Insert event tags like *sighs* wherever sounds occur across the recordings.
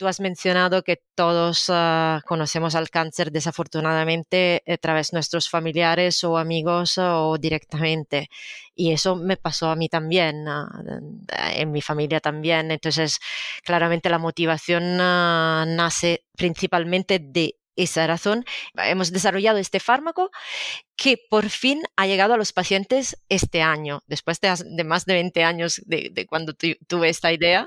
tú has mencionado que todos ah, conocemos al cáncer desafortunadamente a través de nuestros familiares o amigos o directamente. Y eso me pasó a mí también, ah, en mi familia también. Entonces, claramente la motivación ah, nace principalmente de esa razón hemos desarrollado este fármaco que por fin ha llegado a los pacientes este año, después de, más de 20 años de, cuando tuve esta idea.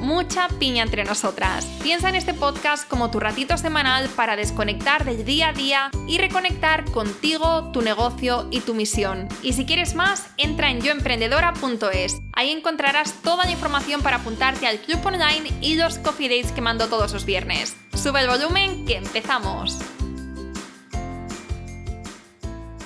mucha piña entre nosotras. Piensa en este podcast como tu ratito semanal para desconectar del día a día y reconectar contigo, tu negocio y tu misión. Y si quieres más, entra en yoemprendedora.es. Ahí encontrarás toda la información para apuntarte al club online y los coffee dates que mando todos los viernes. Sube el volumen que empezamos.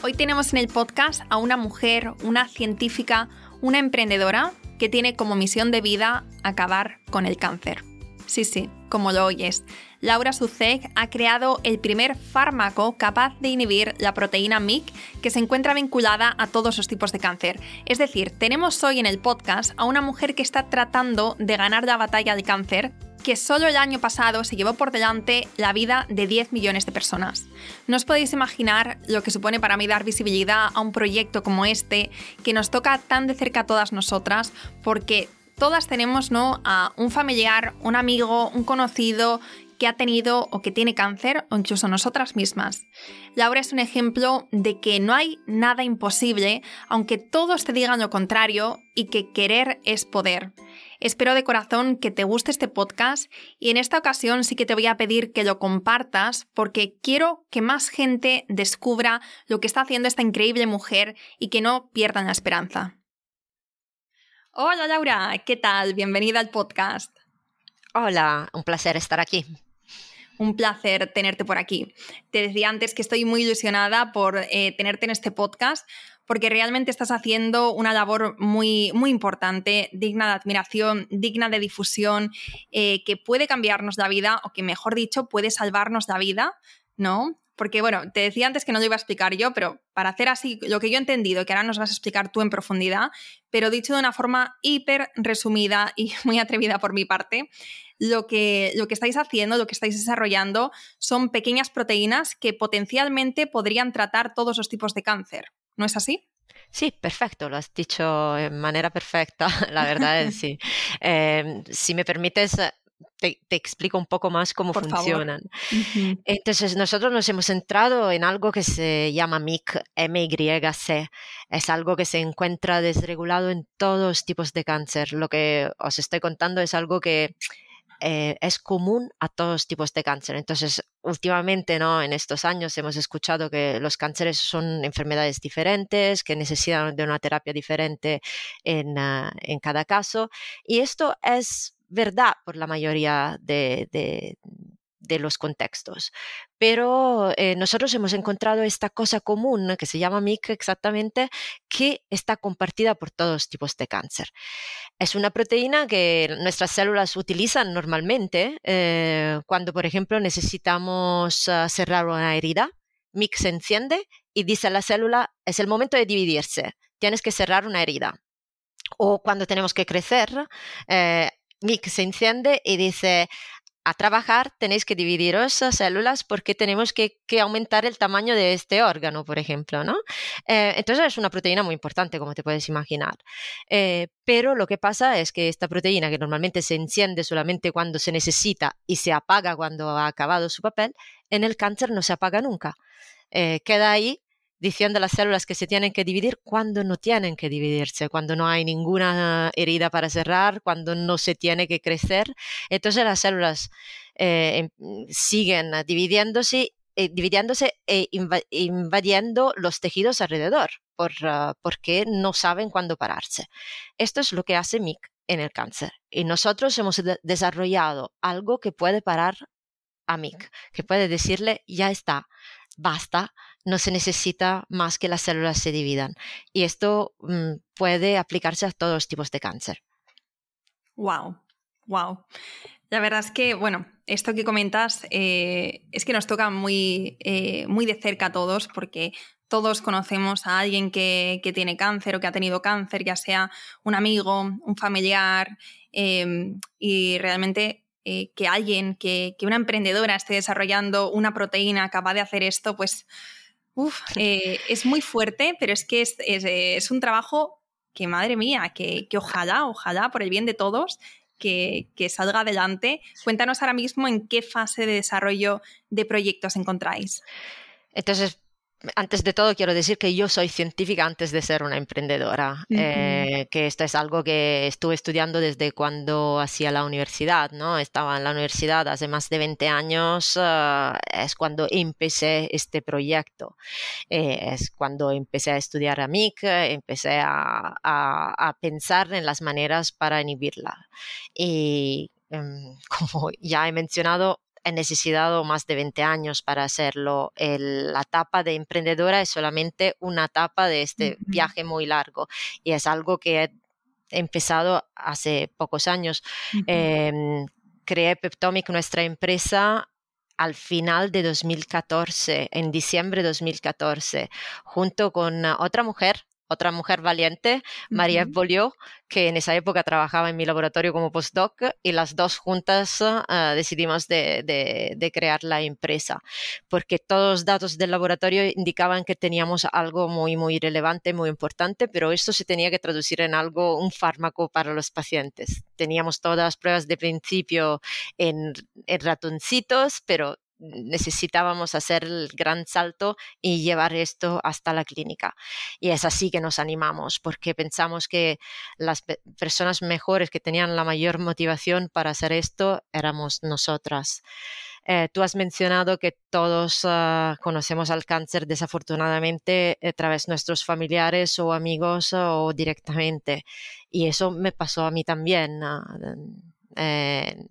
Hoy tenemos en el podcast a una mujer, una científica, una emprendedora que tiene como misión de vida acabar con el cáncer. Sí, sí, como lo oyes. Laura Suzek ha creado el primer fármaco capaz de inhibir la proteína MIC que se encuentra vinculada a todos los tipos de cáncer. Es decir, tenemos hoy en el podcast a una mujer que está tratando de ganar la batalla del cáncer que solo el año pasado se llevó por delante la vida de 10 millones de personas. No os podéis imaginar lo que supone para mí dar visibilidad a un proyecto como este, que nos toca tan de cerca a todas nosotras, porque todas tenemos ¿no? a un familiar, un amigo, un conocido que ha tenido o que tiene cáncer o incluso nosotras mismas. Laura es un ejemplo de que no hay nada imposible, aunque todos te digan lo contrario y que querer es poder. Espero de corazón que te guste este podcast y en esta ocasión sí que te voy a pedir que lo compartas porque quiero que más gente descubra lo que está haciendo esta increíble mujer y que no pierdan la esperanza. Hola Laura, ¿qué tal? Bienvenida al podcast. Hola, un placer estar aquí. Un placer tenerte por aquí. Te decía antes que estoy muy ilusionada por eh, tenerte en este podcast porque realmente estás haciendo una labor muy, muy importante, digna de admiración, digna de difusión, eh, que puede cambiarnos la vida o que, mejor dicho, puede salvarnos la vida, ¿no? Porque, bueno, te decía antes que no lo iba a explicar yo, pero para hacer así lo que yo he entendido, que ahora nos vas a explicar tú en profundidad, pero dicho de una forma hiper resumida y *laughs* muy atrevida por mi parte, lo que, lo que estáis haciendo, lo que estáis desarrollando, son pequeñas proteínas que potencialmente podrían tratar todos los tipos de cáncer. ¿No es así? Sí, perfecto, lo has dicho de manera perfecta, *laughs* la verdad es sí. Em, si me permites, te, explico un poco más cómo funcionan. Entonces, nosotros nos hemos centrado en algo que se llama MYC, MYC. Es algo que se encuentra desregulado en todos tipos de cáncer. Lo que os estoy contando es algo que eh, es común a todos tipos de cáncer. Entonces, últimamente, ¿no? en estos años hemos escuchado que los cánceres son enfermedades diferentes, que necesitan de una terapia diferente en, ah, en cada caso. Y esto es verdad por la mayoría de, de los contextos. Pero eh, nosotros hemos encontrado esta cosa común que se llama MIC exactamente, que está compartida por todos tipos de cáncer. Es una proteína que nuestras células utilizan normalmente eh, cuando, por ejemplo, necesitamos ah, cerrar una herida. MIC se enciende y dice a la célula, es el momento de dividirse, tienes que cerrar una herida. O cuando tenemos que crecer, eh, MIC se enciende y dice, a trabajar tenéis que dividiros las células porque tenemos que, aumentar el tamaño de este órgano, por ejemplo, ¿no? Eh, entonces es una proteína muy importante, como te puedes imaginar. Eh, pero lo que pasa es que esta proteína, que normalmente se enciende solamente cuando se necesita y se apaga cuando ha acabado su papel, en el cáncer no se apaga nunca. Eh, queda ahí diciendo a las células que se tienen que dividir cuando no tienen que dividirse, cuando no hay ninguna herida para cerrar, cuando no se tiene que crecer. Entonces las células eh, em, siguen dividiéndose, eh, dividiéndose e invadiendo los tejidos alrededor. por, ah, porque no saben cuándo pararse. Esto es lo que hace MIC en el cáncer. Y nosotros hemos desarrollado algo que puede parar a MIC, que puede decirle, ya está, basta, no se necesita más que las células se dividan. Y esto mm, puede aplicarse a todos los tipos de cáncer. Wow, wow. La verdad es que, bueno, esto que comentas eh, es que nos toca muy, eh, muy de cerca a todos porque todos conocemos a alguien que, tiene cáncer o que ha tenido cáncer, ya sea un amigo, un familiar, em, y realmente eh, que alguien, que, una emprendedora esté desarrollando una proteína capaz de hacer esto, pues *laughs* es muy fuerte, pero es que es, un trabajo que, madre mía, que, que ojalá, ojalá, por el bien de todos, que, salga adelante. Cuéntanos ahora mismo en qué fase de desarrollo de proyectos encontráis. Entonces, antes de todo quiero decir que yo soy científica antes de ser una emprendedora, eh, que esto es algo que estuve estudiando desde cuando hacía la universidad, ¿no? Estaba en la universidad hace más de 20 años, eh, es cuando empecé este proyecto, eh, es cuando empecé a estudiar a MIC, empecé a, a pensar en las maneras para inhibirla. Y em, *laughs* como ya he mencionado, he necesitado más de 20 años para hacerlo. la etapa de emprendedora es solamente una etapa de este viaje muy largo y es algo que he empezado hace pocos años. Em, creé Peptomic, nuestra empresa, al final de 2014, en diciembre de 2014, junto con otra mujer otra mujer valiente, María uh que en esa época trabajaba en mi laboratorio como postdoc y las dos juntas ah, decidimos de, crear la empresa, porque todos los datos del laboratorio indicaban que teníamos algo muy, muy relevante, muy importante, pero esto se tenía que traducir en algo, un fármaco para los pacientes. Teníamos todas las pruebas de principio en, en ratoncitos, pero necesitábamos hacer el gran salto y llevar esto hasta la clínica. Y es así que nos animamos, porque pensamos que las personas mejores que tenían la mayor motivación para hacer esto éramos nosotras. Eh, tú has mencionado que todos ah, conocemos al cáncer desafortunadamente a través de nuestros familiares o amigos o directamente. Y eso me pasó a mí también. Ah, eh,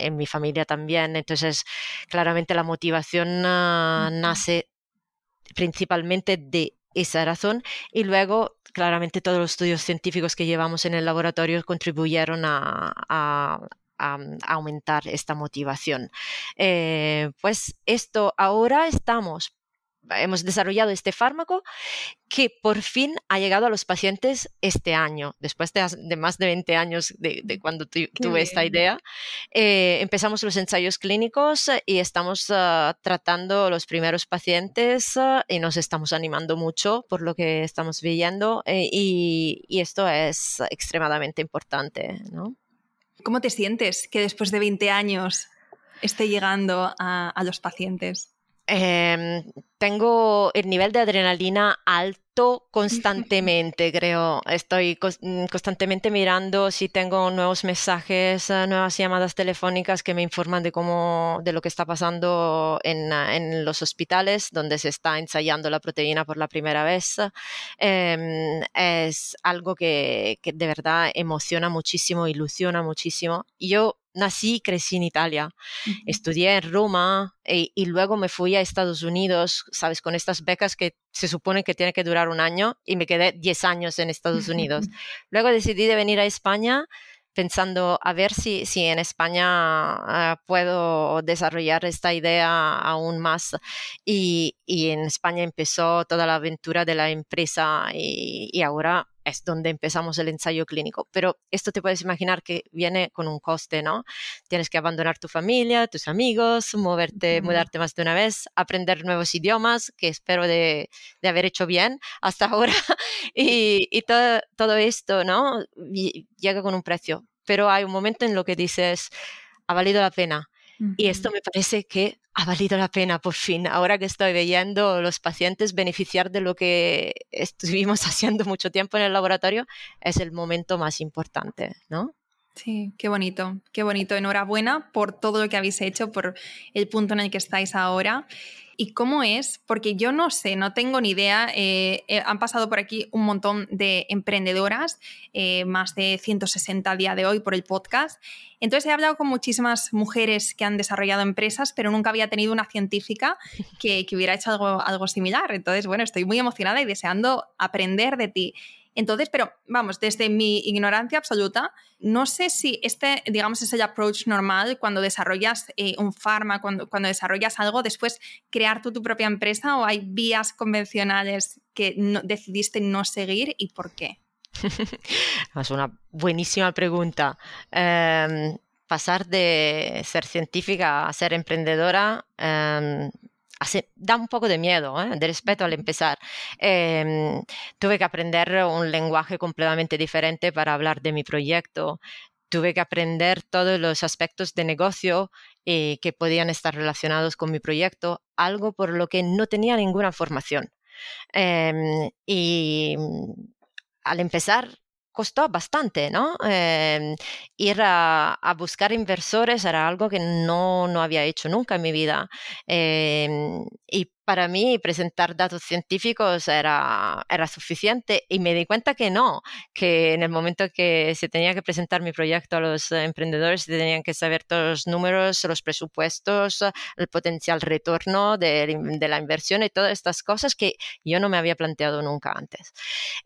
en mi familia también. Entonces, claramente la motivación ah, nace principalmente de esa razón y luego claramente todos los estudios científicos que llevamos en el laboratorio contribuyeron a, aumentar esta motivación. Eh, pues esto ahora estamos hemos desarrollado este fármaco que por fin ha llegado a los pacientes este año, después de, más de 20 años de, cuando tuve esta idea. Eh, empezamos los ensayos clínicos y estamos ah, tratando los primeros pacientes ah, y nos estamos animando mucho por lo que estamos viendo eh, y, esto es extremadamente importante. ¿Cómo te sientes que después de 20 años esté llegando a los pacientes? Em, tengo el nivel de adrenalina alto constantemente, creo. Estoy mm, constantemente mirando si tengo nuevos mensajes, eh, nuevas llamadas telefónicas que me informan de cómo, de lo que está pasando en, eh, en los hospitales donde se está ensayando la proteína por la primera vez. Em, es algo que, que de verdad emociona muchísimo, ilusiona muchísimo. Yo nací y crecí en Italia. Estudié en Roma y, luego me fui a Estados Unidos, ¿sabes? Con estas becas que se supone que tiene que durar un año y me quedé 10 años en Estados Unidos. *laughs* luego decidí de venir a España pensando a ver si, si en España ah, puedo desarrollar esta idea aún más. Y, y, en España empezó toda la aventura de la empresa y, y ahora es donde empezamos el ensayo clínico. Pero esto te puedes imaginar que viene con un coste, ¿no? Tienes que abandonar tu familia, tus amigos, moverte, mudarte más de una vez, aprender nuevos idiomas, que espero de, de haber hecho bien hasta *laughs* ahora. y, y todo, todo esto, ¿no? llega con un precio. Pero hay un momento en lo que dices, ha valido la pena. Y esto me parece que ha valido la pena por fin, ahora que estoy viendo los pacientes beneficiar de lo que estuvimos *laughs* haciendo mucho tiempo en el laboratorio, es el momento más importante, ¿no? Sí, qué bonito, qué bonito. Enhorabuena por todo lo que habéis hecho, por el punto en el que estáis ahora. ¿Y cómo es? Porque yo no sé, no tengo ni idea. Eh, eh, han pasado por aquí un montón de emprendedoras, eh, más de 160 a día de hoy por el podcast. Entonces he hablado con muchísimas mujeres que han desarrollado empresas, pero nunca había tenido una científica que, hubiera hecho algo, algo similar. Entonces, bueno, estoy muy emocionada y deseando aprender de ti. Entonces, pero vamos, desde mi ignorancia absoluta, no sé si este, digamos, es el approach normal cuando desarrollas eh, un farma, cuando, cuando desarrollas algo, después crear tú tu propia empresa o hay vías convencionales que decidiste no seguir y por qué. *laughs* es una buenísima pregunta. Em, pasar de ser científica a ser emprendedora da un poco de miedo, ¿eh? de respeto al empezar. Em, tuve que aprender un lenguaje completamente diferente para hablar de mi proyecto. Tuve que aprender todos los aspectos de negocio eh, que podían estar relacionados con mi proyecto, algo por lo que no tenía ninguna formación. Em, y al empezar costó bastante, ¿no? Em, ir a, buscar inversores era algo que no, no, había hecho nunca en mi vida. Em, y para mí presentar datos científicos era, era suficiente y me di cuenta que no, que en el momento que se tenía que presentar mi proyecto a los emprendedores se tenían que saber todos los números, los presupuestos, el potencial retorno de, la inversión y todas estas cosas que yo no me había planteado nunca antes.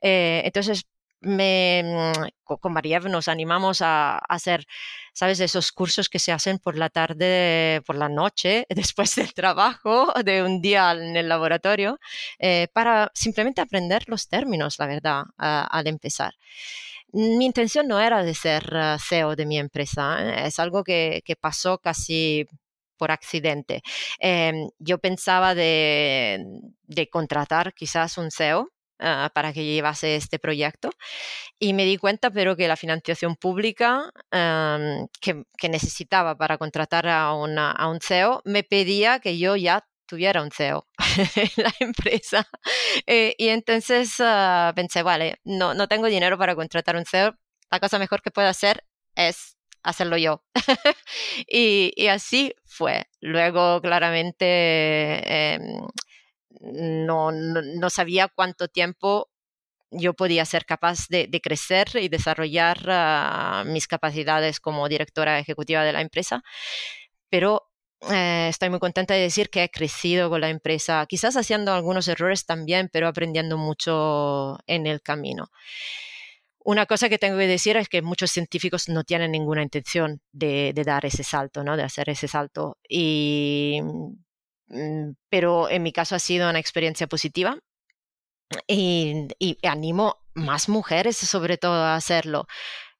Eh, entonces, me, mm, con María nos animamos a, hacer, ¿sabes? Esos cursos que se hacen por la tarde, por la noche, *laughs* después del trabajo, de un día en el laboratorio, eh, para simplemente aprender los términos, la verdad, al empezar. Mi intención no era de ser eh, CEO de mi empresa, ¿eh? es algo que, pasó casi por accidente. Em, yo pensaba de, contratar quizás un CEO Ah, para que llevase este proyecto. Y me di cuenta, pero que la financiación pública que, necesitaba para contratar a, a un CEO me pedía que yo ya tuviera un CEO *laughs* en la empresa. Eh, y entonces ah, pensé, vale, no, no tengo dinero para contratar un CEO, la cosa mejor que puedo hacer es hacerlo yo. *laughs* y, y, así fue. Luego, claramente, em, no, no, sabía cuánto tiempo yo podía ser capaz de, crecer y desarrollar ah, mis capacidades como directora ejecutiva de la empresa, pero eh, estoy muy contenta de decir que he crecido con la empresa, quizás haciendo algunos errores también, pero aprendiendo mucho en el camino. Una cosa que tengo que decir es que muchos científicos no tienen ninguna intención de, dar ese salto, ¿no? de hacer ese salto. Y pero en mi caso ha sido una experiencia positiva y, animo más mujeres sobre todo a hacerlo.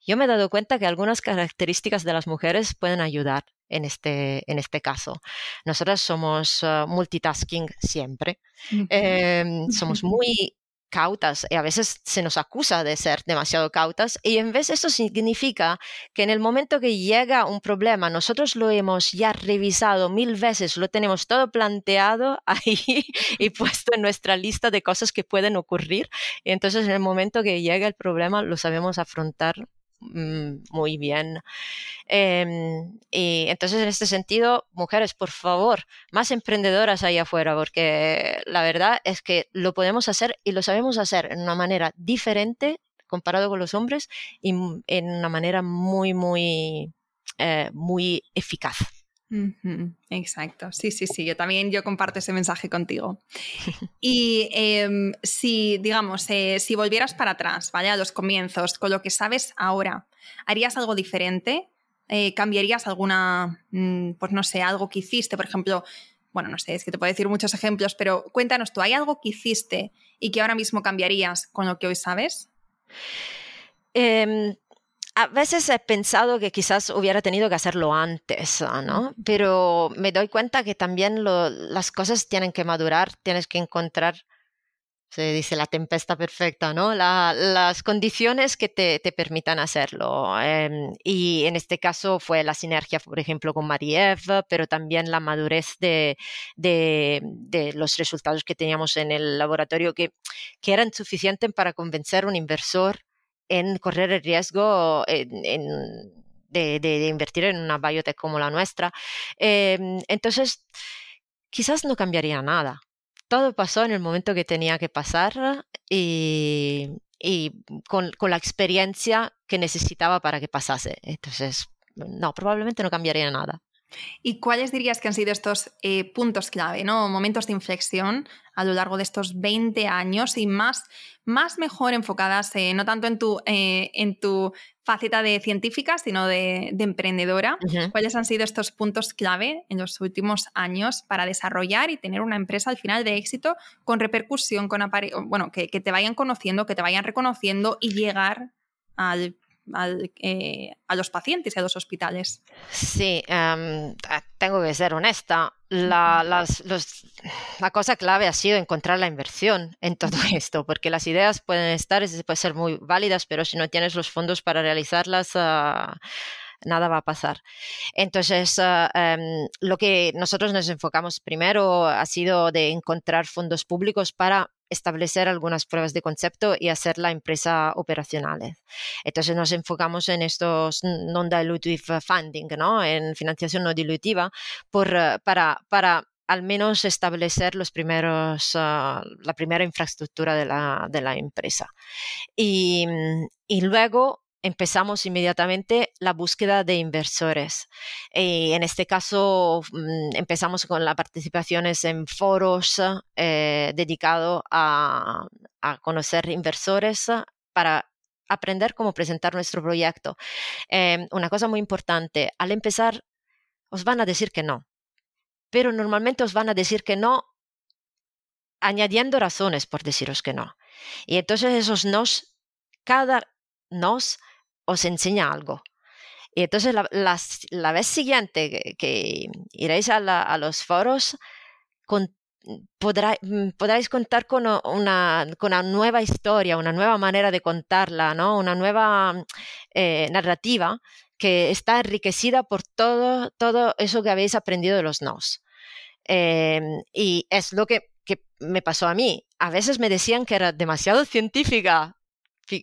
Yo me he dado cuenta que algunas características de las mujeres pueden ayudar en este, en este caso. Nosotras somos ah, multitasking siempre. Em, somos *laughs* muy cautas y a veces se nos acusa de ser demasiado cautas y en vez eso significa que en el momento que llega un problema nosotros lo hemos ya revisado mil veces, lo tenemos todo planteado *laughs* ahí y puesto en nuestra lista de cosas que pueden ocurrir y entonces en el momento que llega el problema lo sabemos afrontar muy bien. Em, y entonces, en este sentido, mujeres, por favor, más emprendedoras ahí afuera, porque la verdad es que lo podemos hacer y lo sabemos hacer en una manera diferente comparado con los hombres y en una manera muy, muy, eh, muy eficaz. Exacto, sí, sí, sí, yo también yo comparto ese mensaje contigo. *laughs* Y em, si, digamos, eh, si volvieras para atrás, ¿vale? A los comienzos, con lo que sabes ahora, ¿harías algo diferente? Eh, ¿Cambiarías alguna, mm, pues no sé, algo que hiciste? Por ejemplo, bueno, no sé, es que te puedo decir muchos ejemplos, pero cuéntanos tú, ¿hay algo que hiciste y que ahora mismo cambiarías con lo que hoy sabes? A veces he pensado que quizás hubiera tenido que hacerlo antes, ¿no? Pero me doy cuenta que también las cosas tienen que madurar, tienes que encontrar, se dice la tempesta perfecta, ¿no? las condiciones que te, permitan hacerlo. Em, y en este caso fue la sinergia, por ejemplo, con Mariev, pero también la madurez de, los resultados que teníamos en el laboratorio que, que eran suficientes para convencer a un inversor en correr el riesgo de, invertir en una biotech como la nuestra. Em, entonces, quizás no cambiaría nada. Todo pasó en el momento que tenía que pasar y, con, con, la experiencia que necesitaba para que pasase. Entonces, no, probablemente no cambiaría nada. ¿Y cuáles dirías que han sido estos eh, puntos clave, ¿no? momentos de inflexión a lo largo de estos 20 años y más, más mejor enfocadas eh, no tanto en tu, eh, en tu faceta de científica, sino de, emprendedora? ¿Cuáles han sido estos puntos clave en los últimos años para desarrollar y tener una empresa al final de éxito con repercusión, con bueno, que, que te vayan conociendo, que te vayan reconociendo y llegar al eh, a los pacientes y a los hospitales. Sí, em, tengo que ser honesta. La, la, cosa clave ha sido encontrar la inversión en todo *laughs* esto, porque las ideas pueden estar, pueden ser muy válidas, pero si no tienes los fondos para realizarlas, ah, nada va a pasar. Entonces, ah, em, lo que nosotros nos enfocamos primero ha sido de encontrar fondos públicos para establecer algunas pruebas de concepto y hacer la empresa operacional. Entonces nos enfocamos en estos non-dilutive funding, ¿no? en financiación no dilutiva, por, para, para al menos establecer los primeros, ah, la primera infraestructura de la, de la empresa. Y, y luego empezamos inmediatamente la búsqueda de inversores. Y en este caso mm, empezamos con las participaciones en foros eh, dedicados a, conocer inversores para aprender cómo presentar nuestro proyecto. Em, una cosa muy importante, al empezar os van a decir que no, pero normalmente os van a decir que no añadiendo razones por deciros que no. Y entonces esos nos, cada nos os enseña algo. Y entonces la, vez siguiente que, iréis a, los foros, con, mm, podráis contar con una, con una, nueva historia, una nueva manera de contarla, ¿no? una nueva eh, narrativa que está enriquecida por todo, todo eso que habéis aprendido de los nos. Em, y es lo que, que me pasó a mí. A veces me decían que era demasiado científica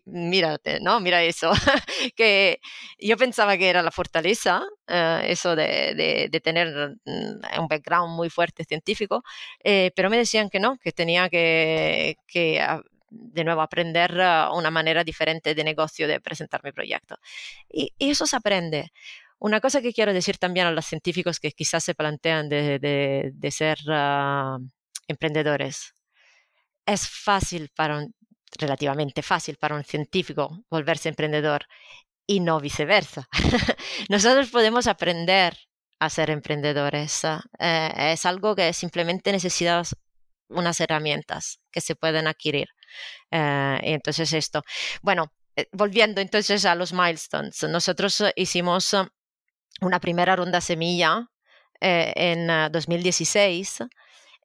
mírate, ¿no? Mira eso, *laughs* que yo pensaba que era la fortaleza, eh, eso de, tener mm, un background muy fuerte científico, eh, pero me decían que no, que tenía que, que de nuevo aprender eh, una manera diferente de negocio de presentar mi proyecto. Y, eso se aprende. Una cosa que quiero decir también a los científicos que quizás se plantean de, ser uh, emprendedores. Es fácil para un relativamente fácil para un científico volverse emprendedor y no viceversa. *laughs* Nosotros podemos aprender a ser emprendedores. Eh, es algo que simplemente necesitas unas herramientas que se pueden adquirir. Eh, entonces esto, bueno, eh, volviendo entonces a los milestones, nosotros hicimos una primera ronda semilla en 2016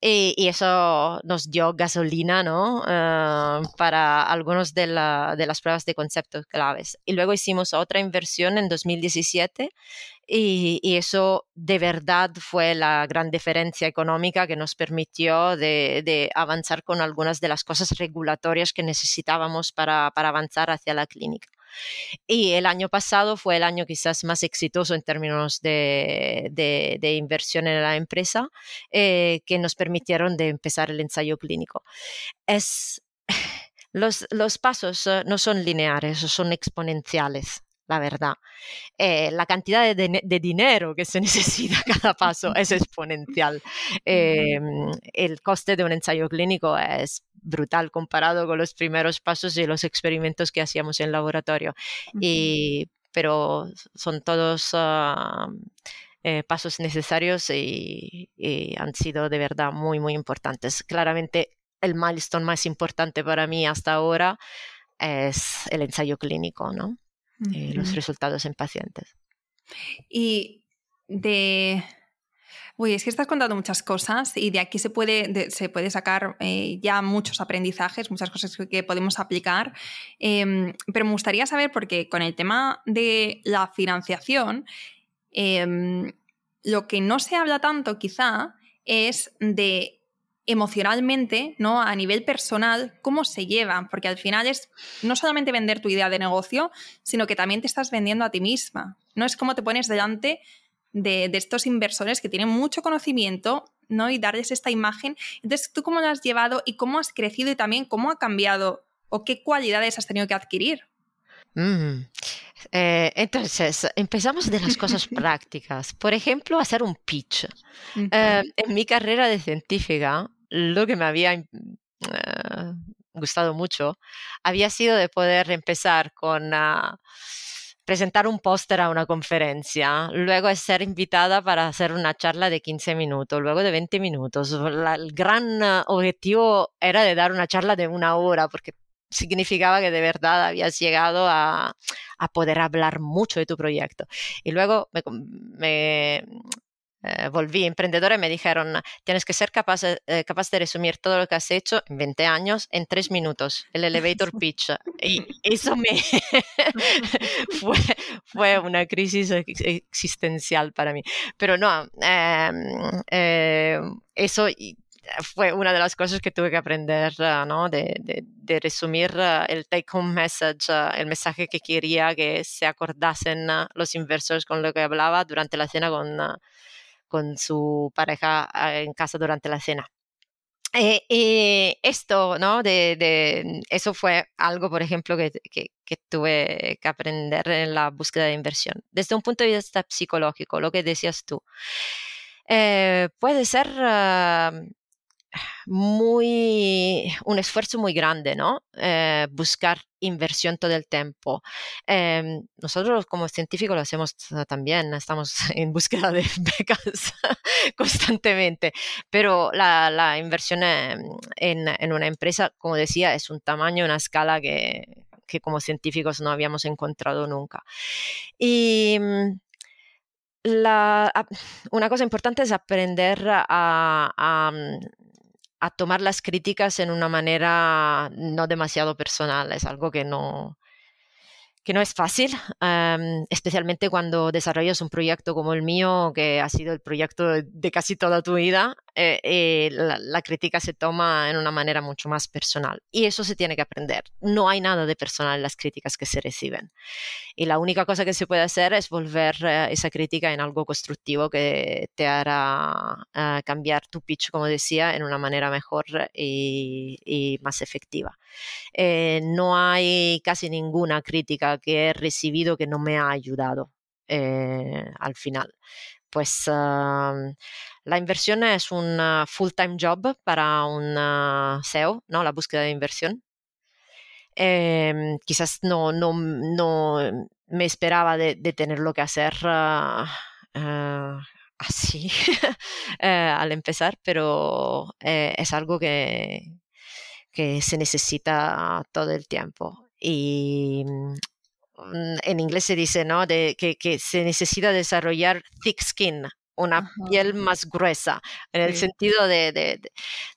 y, eso nos dio gasolina ¿no? Ah, para algunos de, de, las pruebas de conceptos claves. Y luego hicimos otra inversión en 2017 y, y, eso de verdad fue la gran diferencia económica que nos permitió de, de avanzar con algunas de las cosas regulatorias que necesitábamos para, para avanzar hacia la clínica. Y el año pasado fue el año quizás más exitoso en términos de, de, inversión en la empresa, eh, que nos permitieron de empezar el ensayo clínico. Es, *sighs* los, los pasos eh, no son lineares, son exponenciales la verdad. Eh, la cantidad de, dinero que se *laughs* necesita cada paso es exponencial. el coste de un ensayo clínico es brutal comparado con los primeros pasos y los experimentos que hacíamos en laboratorio. y, pero son todos ah, eh, pasos necesarios y, han sido de verdad muy, muy importantes. Claramente el milestone más importante para mí hasta ahora es el ensayo clínico, ¿no? Eh, los resultados en pacientes. Y de Uy, es que estás contando muchas cosas y de aquí se puede, se puede sacar eh, ya muchos aprendizajes, muchas cosas que podemos aplicar. Em, pero me gustaría saber, porque con el tema de la financiación, em, lo que no se habla tanto quizá es de emocionalmente, ¿no? A nivel personal, cómo se llevan, porque al final es no solamente vender tu idea de negocio, sino que también te estás vendiendo a ti misma. No es como te pones delante de, estos inversores que tienen mucho conocimiento ¿no? Y darles esta imagen. Entonces, ¿tú cómo lo has llevado y cómo has crecido y también cómo ha cambiado o qué cualidades has tenido que adquirir? Mm. Eh, entonces, empezamos de las cosas *laughs* prácticas. Por ejemplo, hacer un pitch. Eh, en mi carrera de científica, lo que me había eh, gustado mucho había sido de poder empezar con uh, presentar un póster a una conferencia, luego ser invitada para hacer una charla de 15 minutos, luego de 20 minutos. el gran objetivo era de dar una charla de una hora, porque significaba que de verdad habías llegado a, a poder hablar mucho de tu proyecto. Y luego me, me eh, volví emprendedora y me dijeron, tienes que ser capaz, eh, capaz de resumir todo lo que has hecho en 20 años en 3 minutos, el elevator *laughs* pitch. Y eso me *laughs* fue, fue, una crisis existencial para mí. Pero no, em, eh, eso fue una de las cosas que tuve que aprender, ah, ¿no? De, resumir ah, el take home message, ah, el mensaje que quería que se acordasen los inversores con lo que hablaba durante la cena con, con su pareja en casa durante la cena. Eh, y esto, ¿no? Eso fue algo, por ejemplo, que, que, que, tuve que aprender en la búsqueda de inversión. Desde un punto de vista psicológico, lo que decías tú, eh, puede ser muy, un esfuerzo muy grande, ¿no? Eh, buscar inversión todo el tiempo. Em, nosotros como científicos lo hacemos también, estamos *laughs* en búsqueda de *laughs* becas *laughs* constantemente, pero la, la inversión en, en, una empresa, como decía, es un tamaño, una escala que, que como científicos no habíamos encontrado nunca. Y mm, la, una cosa importante es aprender a, a, mm, a tomar las críticas en una manera no demasiado personal. Es algo que no, que no es fácil, especialmente cuando desarrollas un proyecto como el mío, que ha sido el proyecto de, casi toda tu vida, eh, eh, la, crítica se toma en una manera mucho más personal. Y eso se tiene que aprender. No hay nada de personal en las críticas que se reciben. Y la única cosa que se puede hacer es volver eh, esa crítica en algo constructivo que te hará eh, cambiar tu pitch, como decía, en una manera mejor y, más efectiva. Eh, no hay casi ninguna crítica que he recibido que no me ha ayudado al final. Pues la inversión es un full-time job para un SEO, ¿no? la búsqueda de inversión. Em, quizás no, no, no, me esperaba de, tenerlo que hacer ah, ah, así *laughs* eh, al empezar, pero eh, es algo que, que se necesita todo el tiempo. Y mm, en inglés se dice ¿no? de, que, que se necesita desarrollar thick skin una piel más gruesa, en el sentido de,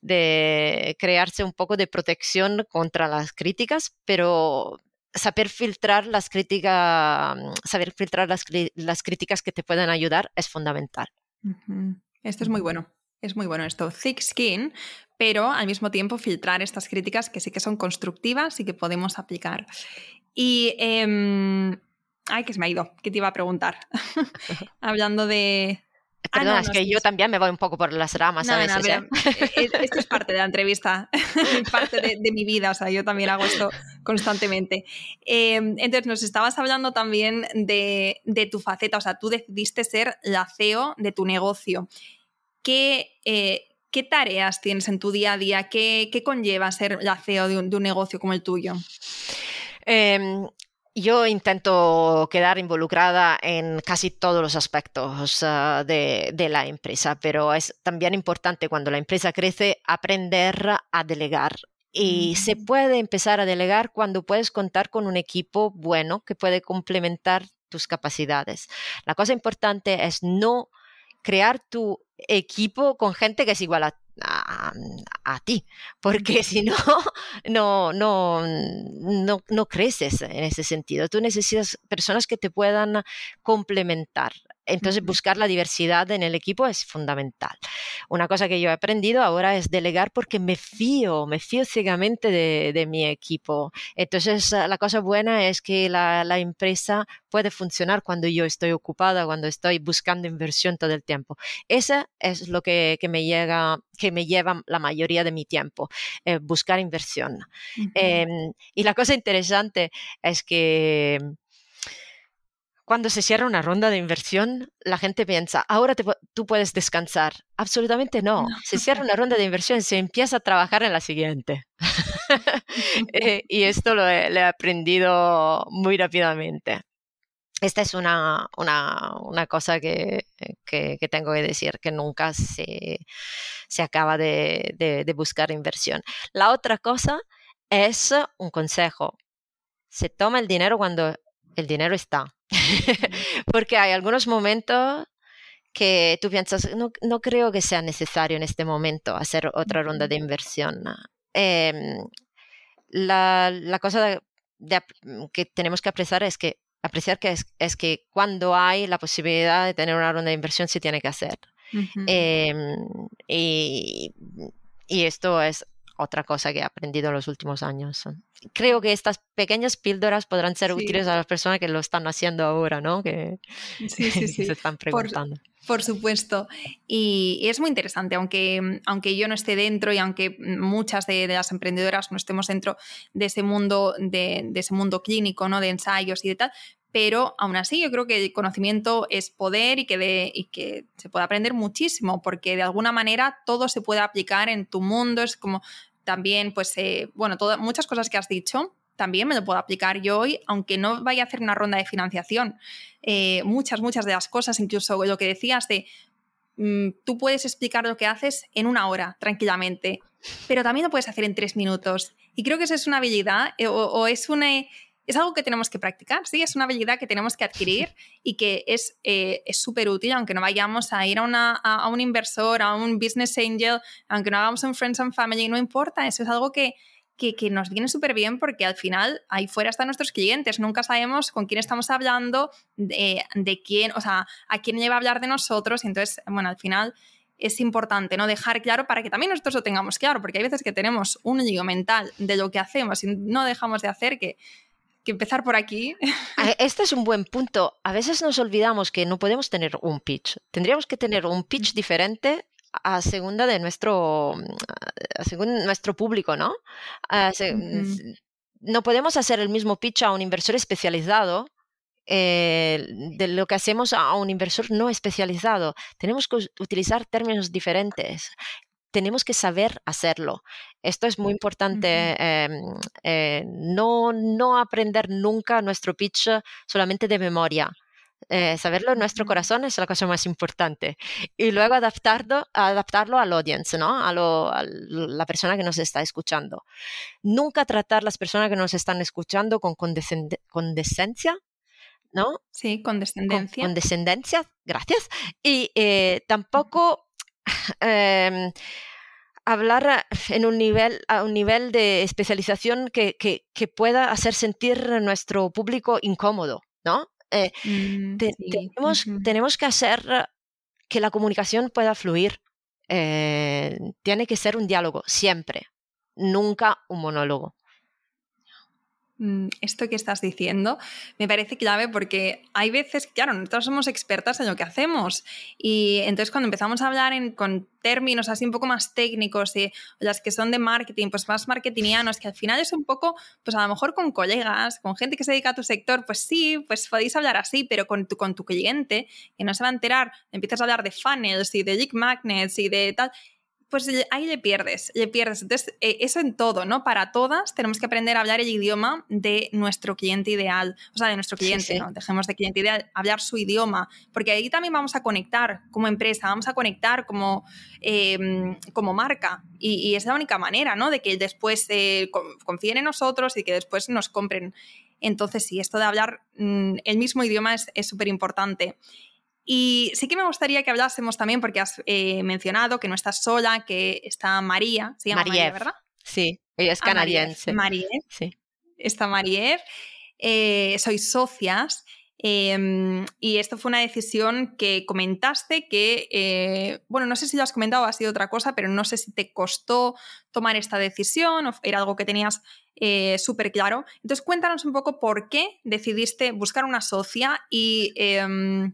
de, crearse un poco de protección contra las críticas, pero saber filtrar las críticas, saber filtrar las, las, críticas que te pueden ayudar es fundamental. Esto es muy bueno. Es muy bueno esto, thick skin, pero al mismo tiempo filtrar estas críticas que sí que son constructivas y que podemos aplicar. Y em, Ay, que se me ha ido, ¿Qué te iba a preguntar. *laughs* *laughs* Hablando de, Ah, Perdona, es que yo también me voy un poco por las ramas a veces. ¿eh? E-, esto es parte de la entrevista, *laughs* parte de, mi vida, o sea, yo también hago esto constantemente. Em, entonces, nos estabas hablando también de, tu faceta, o sea, tú decidiste ser la CEO de tu negocio. ¿Qué, eh, ¿qué tareas tienes en tu día a día? ¿Qué, conlleva ser la CEO de un, de un negocio como el tuyo? Eh, yo intento quedar involucrada en casi todos los aspectos ah, de, la empresa, pero es también importante cuando la empresa crece aprender a delegar. Y se mm. puede empezar a delegar cuando puedes contar con un equipo bueno que puede complementar tus capacidades. La cosa importante es no crear tu equipo con gente que es igual a, a, ti, porque *laughs* si no, no, no, no, no creces en ese sentido. Tú necesitas personas que te puedan complementar. Entonces, buscar la diversidad en el equipo es fundamental. Una cosa que yo he aprendido ahora es delegar porque me fío, me fío ciegamente de, mi equipo. Entonces, la cosa buena es que la, empresa puede funcionar cuando yo estoy ocupada, cuando estoy buscando inversión todo el tiempo. Eso es lo que, me, llega, que me lleva la mayoría de mi tiempo, eh, buscar inversión. Em, y la cosa interesante es que cuando se cierra una ronda de inversión, la gente piensa, ahora tú puedes descansar. Absolutamente no. Se cierra una ronda de inversión, se empieza a trabajar en la siguiente. *laughs* *laughs* Eh, y esto lo he, aprendido muy rápidamente. Esta es una, una, cosa que, que, tengo que decir, que nunca se, se acaba de, de buscar inversión. La otra cosa es un consejo. Se toma el dinero cuando el dinero está *laughs* Porque hay algunos momentos que tú piensas, no, no, creo que sea necesario en este momento hacer otra ronda de inversión. Em, la, la, cosa que tenemos que apreciar es que apreciar que es, es, que cuando hay la posibilidad de tener una ronda de inversión se tiene que hacer. Em, y, y, esto es otra cosa que he aprendido en los últimos años. Creo que estas pequeñas píldoras podrán ser útiles a las personas que lo están haciendo ahora, ¿no? Que, sí, sí, *laughs* sí. se están preguntando. Por, supuesto. Y, es muy interesante, aunque, aunque yo no esté dentro y aunque muchas de, las emprendedoras no estemos dentro de ese mundo, de, de, ese mundo clínico, ¿no? De ensayos y de tal, pero aún así yo creo que el conocimiento es poder y que, se puede aprender muchísimo, porque de alguna manera todo se puede aplicar en tu mundo, es como también, pues, eh, bueno, muchas cosas que has dicho, también me lo puedo aplicar yo hoy, aunque no vaya a hacer una ronda de financiación. Eh, muchas, muchas de las cosas, incluso lo que decías de mm, tú puedes explicar lo que haces en una hora, tranquilamente, pero también lo puedes hacer en tres minutos. Y creo que esa es una habilidad eh, o, es una, es algo que tenemos que practicar, sí, es una habilidad que tenemos que adquirir *laughs* y que es eh, súper útil, aunque no vayamos a ir a, una, a, un inversor, a un business angel, aunque no hagamos un friends and family, no importa, eso es algo que, que, que nos viene súper bien porque al final ahí fuera están nuestros clientes, nunca sabemos con quién estamos hablando, de, de quién, o sea, a quién lleva a hablar de nosotros, y entonces, bueno, al final es importante ¿no? dejar claro para que también nosotros lo tengamos claro, porque hay veces que tenemos un lío mental de lo que hacemos y no dejamos de hacer que que empezar por aquí. Este es un buen punto. A veces nos olvidamos que no podemos tener un pitch. Tendríamos que tener un pitch diferente a segunda de nuestro, a según nuestro público, ¿no? No podemos hacer el mismo pitch a un inversor especializado eh, de lo que hacemos a un inversor no especializado. Tenemos que utilizar términos diferentes tenemos que saber hacerlo. Esto es muy importante, em, eh, no, no aprender nunca nuestro pitch solamente de memoria. Eh, saberlo en nuestro corazón es la cosa más importante. Y luego adaptarlo, adaptarlo al audience, ¿no? A, la persona que nos está escuchando. Nunca tratar las personas que nos están escuchando con condescencia, ¿no? Sí, condescendencia. Con, condescendencia, gracias. Y eh, tampoco *laughs* Em, hablar en un nivel, a un nivel de especialización que, pueda hacer sentir a nuestro público incómodo, ¿no? Eh, mm, tenemos, tenemos, que hacer que la comunicación pueda fluir. Eh, tiene que ser un diálogo, siempre, nunca un monólogo. Mm, esto que estás diciendo me parece clave porque hay veces, claro, nosotros somos expertas en lo que hacemos y entonces cuando empezamos a hablar en, con términos así un poco más técnicos y las que son de marketing, pues más marketingianos, que al final es un poco, pues a lo mejor con colegas, con gente que se dedica a tu sector, pues sí, pues podéis hablar así, pero con tu, con tu cliente, que no se va a enterar, empiezas a hablar de funnels y de lead magnets y de tal, pues ahí le pierdes, le pierdes. Entonces, eh, eso en todo, ¿no? Para todas tenemos que aprender a hablar el idioma de nuestro cliente ideal, o sea, de nuestro cliente, ¿no? Dejemos de cliente ideal, hablar su idioma, porque ahí también vamos a conectar como empresa, vamos a conectar como, em, como marca y, es la única manera, ¿no? De que después eh, confíen en nosotros y que después nos compren. Entonces, sí, esto de hablar mm, el mismo idioma es súper importante. Y sí que me gustaría que hablásemos también, porque has eh, mencionado que no estás sola, que está María, se llama María, ¿verdad? Sí, ella es ah, canadiense. María, sí. Está María. Eh, sois socias. Em, y esto fue una decisión que comentaste que, eh, bueno, no sé si lo has comentado o ha sido otra cosa, pero no sé si te costó tomar esta decisión o era algo que tenías eh, súper claro. Entonces cuéntanos un poco por qué decidiste buscar una socia y em,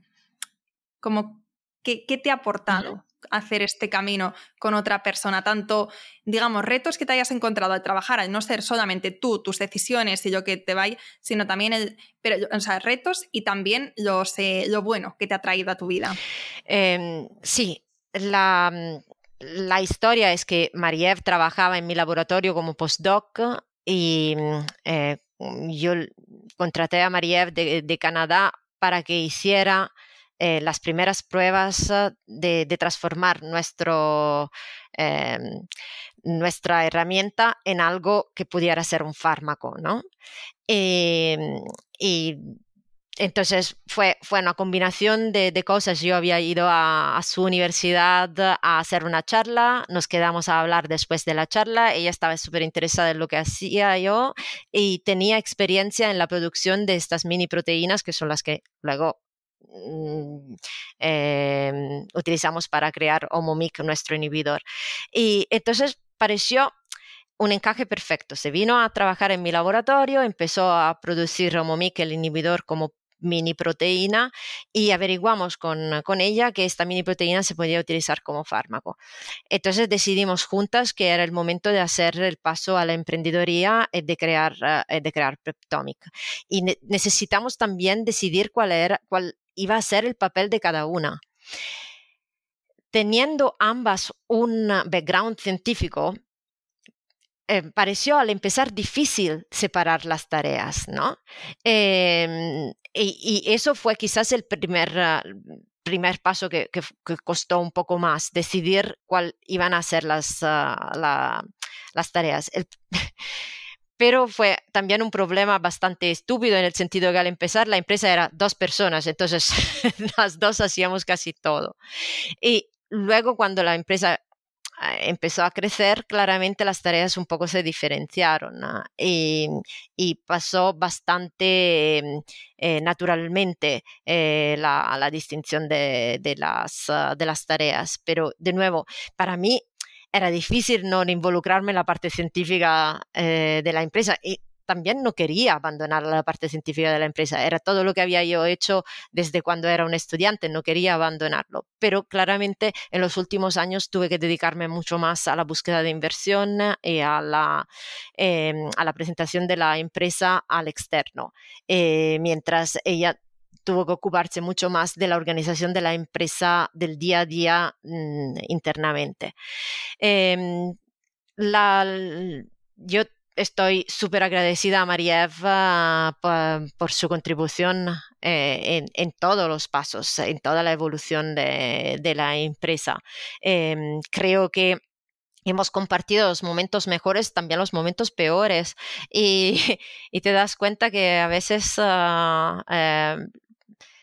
como, ¿qué, te ha aportado hacer este camino con otra persona? Tanto, digamos, retos que te hayas encontrado al trabajar, al no ser solamente tú, tus decisiones y lo que te vaya, sino también el, pero, o sea, retos y también los, lo bueno que te ha traído a tu vida. Em, sí, la, la, historia es que Mariev trabajaba en mi laboratorio como postdoc y eh, yo contraté a Mariev de, de Canadá para que hiciera eh, las primeras pruebas ah, de, transformar nuestro, em, nuestra herramienta en algo que pudiera ser un fármaco, ¿no? Em, y, entonces fue, fue una combinación de, cosas. Yo había ido a, a, su universidad a hacer una charla, nos quedamos a hablar después de la charla, ella estaba súper interesada en lo que hacía yo y tenía experiencia en la producción de estas mini proteínas que son las que luego Em, utilizamos para crear Homomic, nuestro inhibidor. Y entonces pareció un encaje perfecto. Se vino a trabajar en mi laboratorio, empezó a producir Homomic, el inhibidor, como mini proteína y averiguamos con, con, ella que esta mini proteína se podía utilizar como fármaco. Entonces decidimos juntas que era el momento de hacer el paso a la emprendedoría y de crear, uh, de crear Preptomic. Y ne necesitamos también decidir cuál, era, cuál iba a ser el papel de cada una. Teniendo ambas un background científico, eh, pareció al empezar difícil separar las tareas, ¿no? Em, y, eso fue quizás el primer, ah, primer paso que, costó un poco más, decidir cuál iban a ser las, ah, las tareas. *laughs* pero fue también un problema bastante estúpido en el sentido que al empezar la empresa era dos personas, entonces *laughs* las dos hacíamos casi todo. Y luego cuando la empresa ah, empezó a crecer, claramente las tareas un poco se diferenciaron y, pasó bastante eh, naturalmente eh, la, distinción ah, de las tareas. Pero de nuevo, para mí era difícil no involucrarme en la parte científica eh, de la empresa y también no quería abandonar la parte científica de la empresa. Era todo lo que había yo hecho desde cuando era un estudiante, no quería abandonarlo. Pero claramente en los últimos años tuve que dedicarme mucho más a la búsqueda de inversión y a la, em, a la presentación de la empresa al externo, eh, mientras ella tuvo que ocuparse mucho más de la organización de la empresa del día a día mm, internamente. Em, yo estoy súper agradecida a María Eva por, su contribución eh, en, todos los pasos, en toda la evolución de, la empresa. Em, creo que hemos compartido los momentos mejores, también los momentos peores, y, *laughs* te das cuenta que a veces ah, em,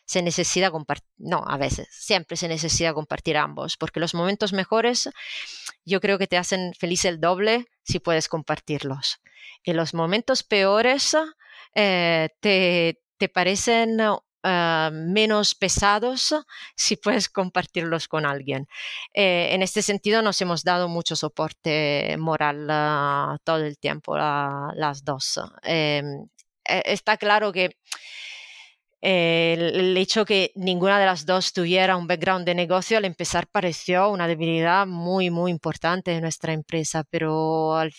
se necesita compartir, no, a veces, siempre se necesita compartir ambos, porque los momentos mejores yo creo que te hacen feliz el doble si puedes compartirlos. Y los momentos peores eh, te, te, parecen ah, menos pesados si puedes compartirlos con alguien. Eh, en este sentido nos hemos dado mucho soporte moral ah, todo el tiempo, las dos. Em, e, está claro que el, hecho que ninguna de las dos tuviera un background de negocio al empezar pareció una debilidad muy, muy importante de nuestra empresa, pero al,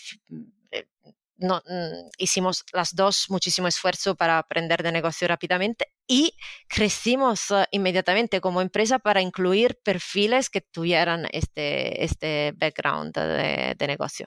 no, mm, hicimos las dos muchísimo esfuerzo para aprender de negocio rápidamente y crecimos uh, inmediatamente como empresa para incluir perfiles que tuvieran este, este background de, de negocio.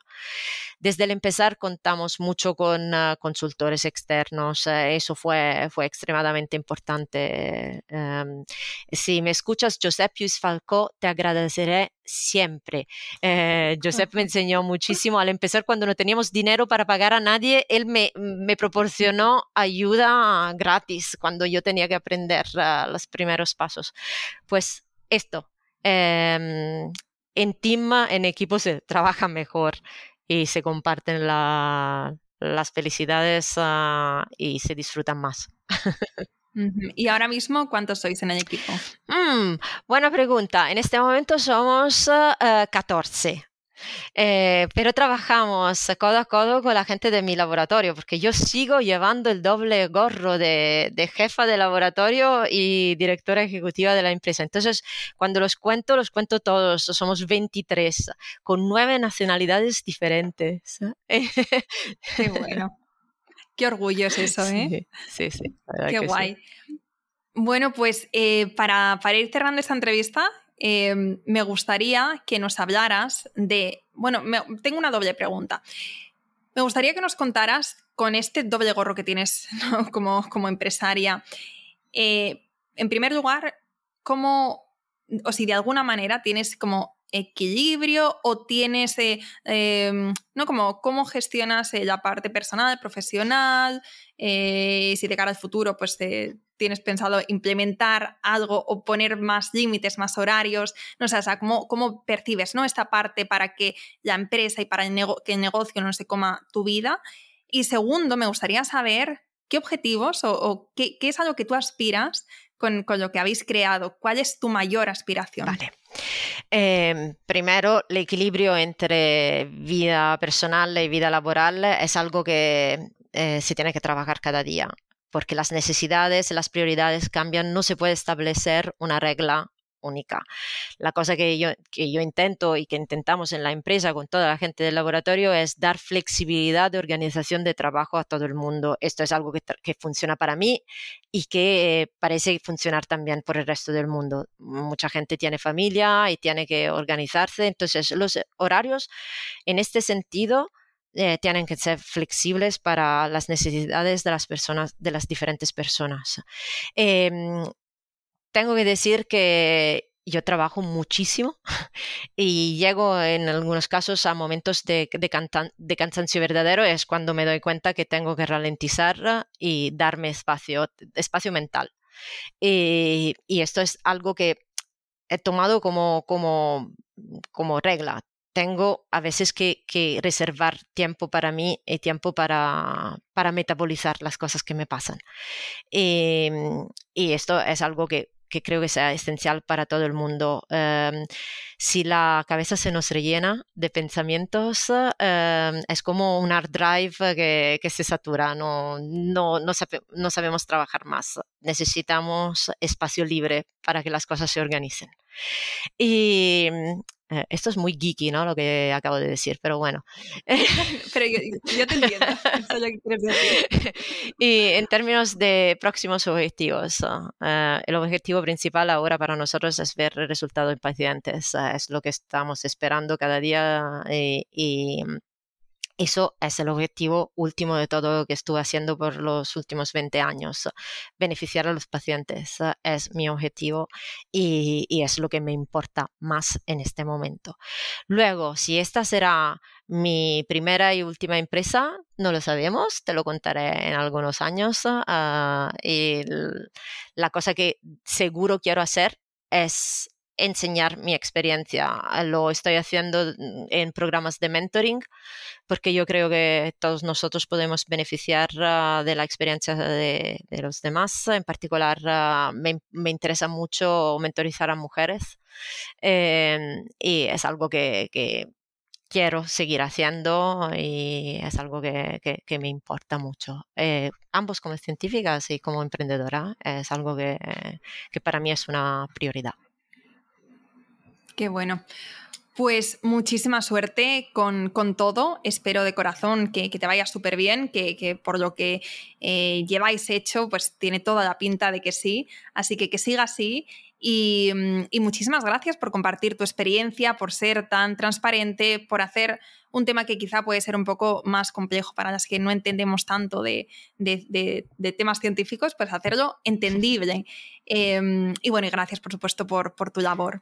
Desde el empezar contamos mucho con uh, consultores externos, uh, eso fue, fue extremadamente importante. Um, si me escuchas, Josep Luis Falcó, te agradeceré siempre. Eh, Josep me *laughs* enseñó muchísimo al empezar cuando no teníamos dinero para pagar a nadie, él me, me proporcionó ayuda gratis cuando yo tenía tenía que aprender ah, los primeros pasos. Pues esto, em, en team, en equipo se trabaja mejor y se comparten las felicidades ah, y se disfrutan más. *laughs* ¿Y ahora mismo cuántos sois en el equipo? Mm, buena pregunta. En este momento somos 14. Eh, pero trabajamos codo a codo con la gente de mi laboratorio, porque yo sigo llevando el doble gorro de, de, jefa de laboratorio y directora ejecutiva de la empresa. Entonces, cuando los cuento, los cuento todos. Somos 23, con nueve nacionalidades diferentes. *laughs* Qué bueno. Qué orgullo es eso, ¿eh? Sí, sí. Qué guay. Bueno, pues eh, para, ir cerrando esta entrevista, em, me gustaría que nos hablaras de. Bueno, tengo una doble pregunta. Me gustaría que nos contaras con este doble gorro que tienes *laughs* como, como, empresaria. Eh, en primer lugar, cómo, o si de alguna manera tienes como equilibrio o tienes, eh, em, ¿no? Como cómo gestionas eh, la parte personal, profesional, si de cara al futuro pues tienes pensado implementar algo o poner más límites, más horarios, no sé, ¿cómo, percibes ¿no? esta parte para que la empresa y para que el negocio no se coma tu vida. Y segundo, me gustaría saber qué objetivos o, qué, es algo que tú aspiras con, lo que habéis creado. ¿Cuál es tu mayor aspiración? Eh, primero, el equilibrio entre vida personal y vida laboral es algo que eh, se tiene que trabajar cada día, porque las necesidades, las prioridades cambian, no se puede establecer una regla única. La cosa que yo, que yo intento y que intentamos en la empresa con toda la gente del laboratorio es dar flexibilidad de organización de trabajo a todo el mundo. Esto es algo que, que funciona para mí y que parece funcionar también por el resto del mundo. Mucha gente tiene familia y tiene que organizarse, entonces los horarios en este sentido... Eh, tienen que ser flexibles para las necesidades de las personas, de las diferentes personas. Eh, tengo que decir que yo trabajo muchísimo *laughs* y llego en algunos casos a momentos de, cansancio verdadero, es cuando me doy cuenta que tengo que ralentizar y darme espacio, espacio mental. Y, esto es algo que he tomado como, como, como regla. Tengo a veces que, reservar tiempo para mí y tiempo para, para metabolizar las cosas que me pasan. y esto es algo que que creo que sea esencial para todo el mundo. Em, si la cabeza se nos rellena de pensamientos, em, es como un hard drive que, se satura, no, no, no sabemos trabajar más. Necesitamos espacio libre para que las cosas se organicen. Y eh, esto es muy geeky, ¿no? Lo que acabo de decir, pero bueno. *laughs* pero yo, te entiendo. *laughs* y en términos de próximos objetivos, eh, el objetivo principal ahora para nosotros es ver el resultado en pacientes. Eh, es lo que estamos esperando cada día y eso es el objetivo último de todo lo que estuve haciendo por los últimos 20 años. Beneficiar a los pacientes es mi objetivo y, es lo que me importa más en este momento. Luego, si esta será mi primera y última empresa, no lo sabemos, te lo contaré en algunos años. Ah, y la cosa que seguro quiero hacer es enseñar mi experiencia. Lo estoy haciendo en programas de mentoring porque yo creo que todos nosotros podemos beneficiar ah, de la experiencia de, los demás. En particular, ah, me, interesa mucho mentorizar a mujeres em, y es algo que, quiero seguir haciendo y es algo que, me importa mucho. Eh, ambos como científicas y como emprendedora es algo que para mí es una prioridad. Qué bueno. Pues muchísima suerte con, todo. Espero de corazón que, te vaya súper bien, que, por lo que eh, lleváis hecho, pues tiene toda la pinta de que sí. Así que que siga así y, y muchísimas gracias por compartir tu experiencia, por ser tan transparente, por hacer un tema que quizá puede ser un poco más complejo para las que no entendemos tanto de, temas científicos, pues hacerlo entendible. *laughs* Em, y bueno, y gracias por supuesto por, tu labor.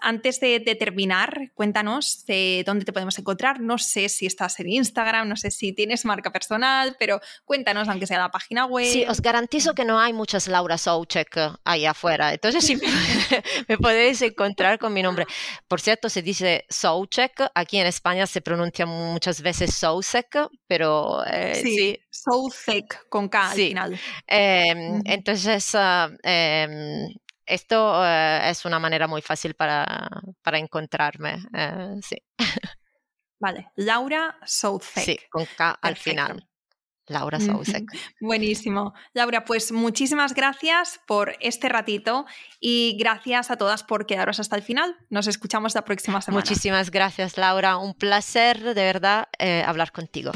Antes de, terminar, cuéntanos de dónde te podemos encontrar. No sé si estás en Instagram, no sé si tienes marca personal, pero cuéntanos, aunque sea la página web. Sí, os garantizo que no hay muchas Laura Souchek ahí afuera. Entonces sí *laughs* me podéis encontrar con mi nombre. Por cierto, se dice Souchek. Aquí en España se pronuncia muchas veces Sousek, pero eh, sí, sí. con K al final. Em, entonces, ah, em, esto eh, es una manera muy fácil para, para encontrarme. Eh, sí. Vale, Laura Sousek. Sí, con K al final. Laura Sousek. Buenísimo. Laura, pues muchísimas gracias por este ratito y gracias a todas por quedaros hasta el final. Nos escuchamos la próxima semana. Muchísimas gracias, Laura. Un placer, de verdad, eh, hablar contigo.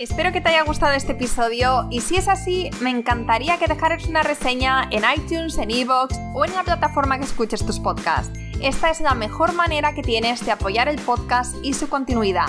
Espero que te haya gustado este episodio y si es así, me encantaría que dejaras una reseña en iTunes, en Evox o en la plataforma que escuches tus podcasts. Esta es la mejor manera que tienes de apoyar el podcast y su continuidad.